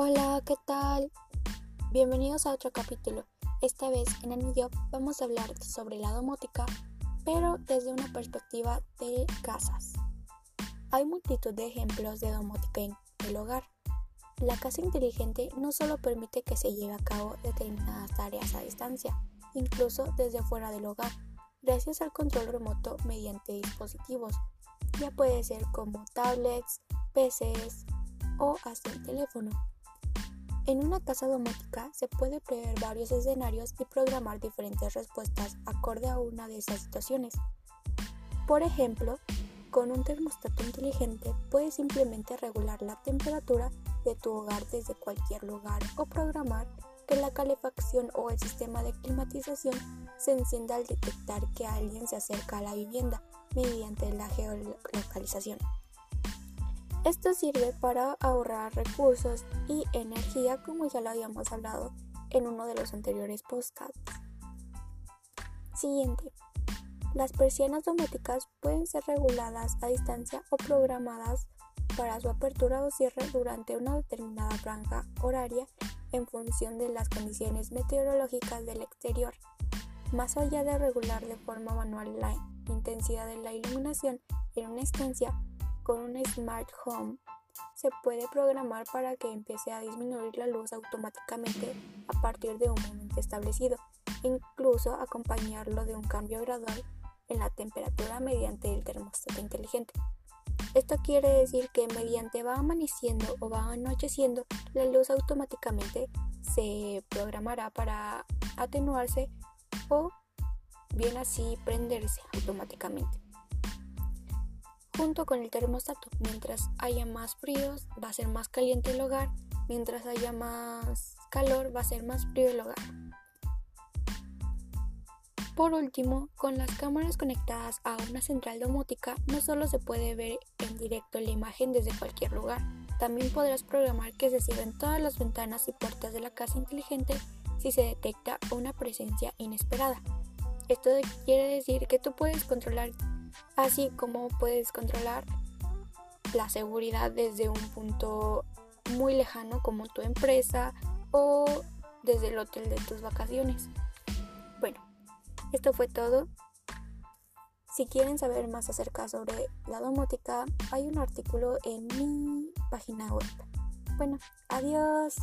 Hola, ¿qué tal? Bienvenidos a otro capítulo. Esta vez en Anillo vamos a hablar sobre la domótica, pero desde una perspectiva de casas. Hay multitud de ejemplos de domótica en el hogar. La casa inteligente no solo permite que se lleve a cabo determinadas tareas a distancia, incluso desde fuera del hogar, gracias al control remoto mediante dispositivos. Ya puede ser como tablets, PCs o hasta el teléfono. En una casa domótica se puede prever varios escenarios y programar diferentes respuestas acorde a una de esas situaciones. Por ejemplo, con un termostato inteligente puedes simplemente regular la temperatura de tu hogar desde cualquier lugar o programar que la calefacción o el sistema de climatización se encienda al detectar que alguien se acerca a la vivienda mediante la geolocalización. Esto sirve para ahorrar recursos y energía como ya lo habíamos hablado en uno de los anteriores podcasts. Siguiente. Las persianas domóticas pueden ser reguladas a distancia o programadas para su apertura o cierre durante una determinada franja horaria en función de las condiciones meteorológicas del exterior. Más allá de regular de forma manual la intensidad de la iluminación en una estancia, con un Smart Home se puede programar para que empiece a disminuir la luz automáticamente a partir de un momento establecido, incluso acompañarlo de un cambio gradual en la temperatura mediante el termostato inteligente. Esto quiere decir que mediante va amaneciendo o va anocheciendo, la luz automáticamente se programará para atenuarse o bien así prenderse automáticamente junto con el termostato. Mientras haya más fríos, va a ser más caliente el hogar. Mientras haya más calor, va a ser más frío el hogar. Por último, con las cámaras conectadas a una central domótica, no solo se puede ver en directo la imagen desde cualquier lugar, también podrás programar que se cierren todas las ventanas y puertas de la casa inteligente si se detecta una presencia inesperada. Esto quiere decir que tú puedes controlar así como puedes controlar la seguridad desde un punto muy lejano como tu empresa o desde el hotel de tus vacaciones. Bueno, esto fue todo. Si quieren saber más acerca sobre la domótica, hay un artículo en mi página web. Bueno, adiós.